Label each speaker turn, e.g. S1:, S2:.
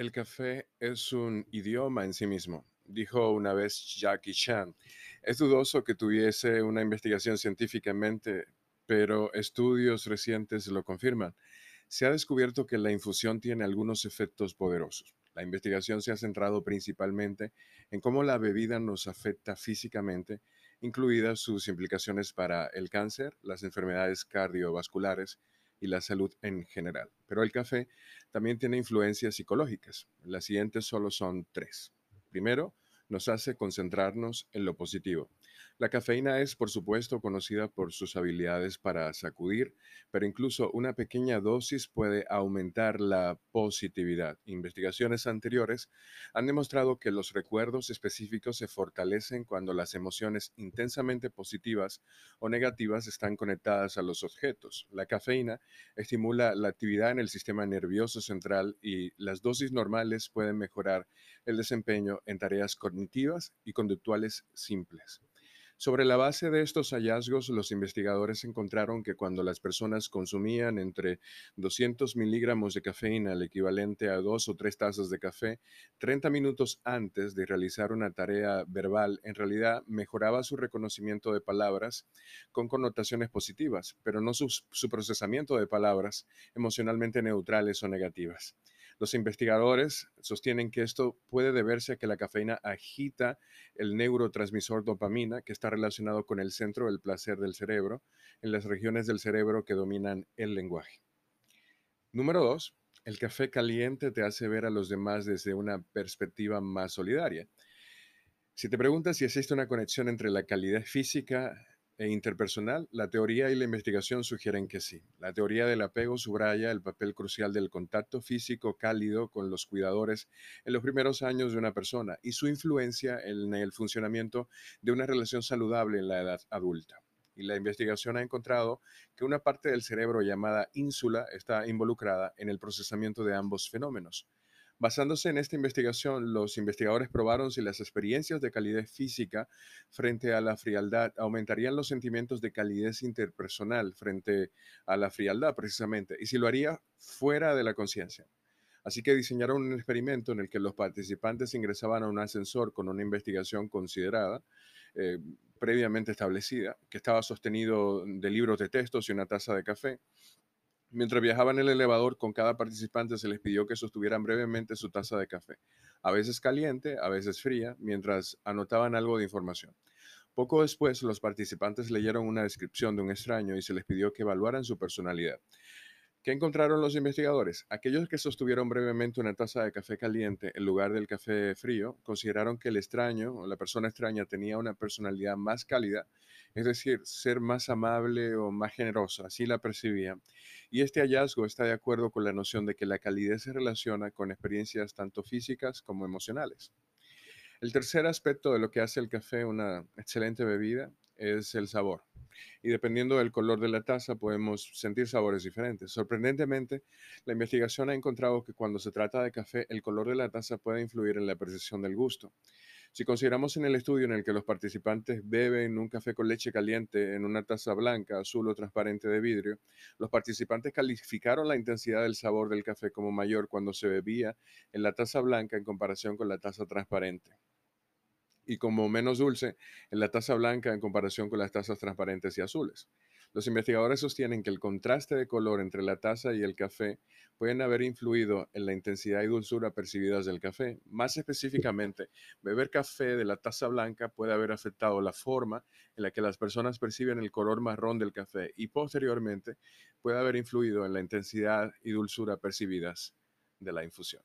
S1: El café es un idioma en sí mismo, dijo una vez Jackie Chan. Es dudoso que tuviese una investigación científicamente, pero estudios recientes lo confirman. Se ha descubierto que la infusión tiene algunos efectos poderosos. La investigación se ha centrado principalmente en cómo la bebida nos afecta físicamente, incluidas sus implicaciones para el cáncer, las enfermedades cardiovasculares y la salud en general. Pero el café también tiene influencias psicológicas. Las siguientes solo son tres. Primero, nos hace concentrarnos en lo positivo. La cafeína es, por supuesto, conocida por sus habilidades para sacudir, pero incluso una pequeña dosis puede aumentar la positividad. Investigaciones anteriores han demostrado que los recuerdos específicos se fortalecen cuando las emociones intensamente positivas o negativas están conectadas a los objetos. La cafeína estimula la actividad en el sistema nervioso central y las dosis normales pueden mejorar el desempeño en tareas cognitivas y conductuales simples. Sobre la base de estos hallazgos, los investigadores encontraron que cuando las personas consumían entre 200 miligramos de cafeína, el equivalente a dos o tres tazas de café, 30 minutos antes de realizar una tarea verbal, en realidad mejoraba su reconocimiento de palabras con connotaciones positivas, pero no su, su procesamiento de palabras emocionalmente neutrales o negativas. Los investigadores sostienen que esto puede deberse a que la cafeína agita el neurotransmisor dopamina, que está relacionado con el centro del placer del cerebro, en las regiones del cerebro que dominan el lenguaje. Número dos, el café caliente te hace ver a los demás desde una perspectiva más solidaria. Si te preguntas si existe una conexión entre la calidad física e interpersonal, la teoría y la investigación sugieren que sí. La teoría del apego subraya el papel crucial del contacto físico cálido con los cuidadores en los primeros años de una persona y su influencia en el funcionamiento de una relación saludable en la edad adulta. Y la investigación ha encontrado que una parte del cerebro llamada ínsula está involucrada en el procesamiento de ambos fenómenos. Basándose en esta investigación, los investigadores probaron si las experiencias de calidez física frente a la frialdad aumentarían los sentimientos de calidez interpersonal frente a la frialdad precisamente, y si lo haría fuera de la conciencia. Así que diseñaron un experimento en el que los participantes ingresaban a un ascensor con una investigación considerada, eh, previamente establecida, que estaba sostenido de libros de textos y una taza de café, Mientras viajaban en el elevador, con cada participante se les pidió que sostuvieran brevemente su taza de café, a veces caliente, a veces fría, mientras anotaban algo de información. Poco después, los participantes leyeron una descripción de un extraño y se les pidió que evaluaran su personalidad. ¿Qué encontraron los investigadores? Aquellos que sostuvieron brevemente una taza de café caliente en lugar del café frío consideraron que el extraño o la persona extraña tenía una personalidad más cálida, es decir, ser más amable o más generosa, así la percibían. Y este hallazgo está de acuerdo con la noción de que la calidez se relaciona con experiencias tanto físicas como emocionales. El tercer aspecto de lo que hace el café una excelente bebida es el sabor y dependiendo del color de la taza podemos sentir sabores diferentes. Sorprendentemente, la investigación ha encontrado que cuando se trata de café, el color de la taza puede influir en la percepción del gusto. Si consideramos en el estudio en el que los participantes beben un café con leche caliente en una taza blanca, azul o transparente de vidrio, los participantes calificaron la intensidad del sabor del café como mayor cuando se bebía en la taza blanca en comparación con la taza transparente y como menos dulce en la taza blanca en comparación con las tazas transparentes y azules. Los investigadores sostienen que el contraste de color entre la taza y el café pueden haber influido en la intensidad y dulzura percibidas del café. Más específicamente, beber café de la taza blanca puede haber afectado la forma en la que las personas perciben el color marrón del café y posteriormente puede haber influido en la intensidad y dulzura percibidas de la infusión.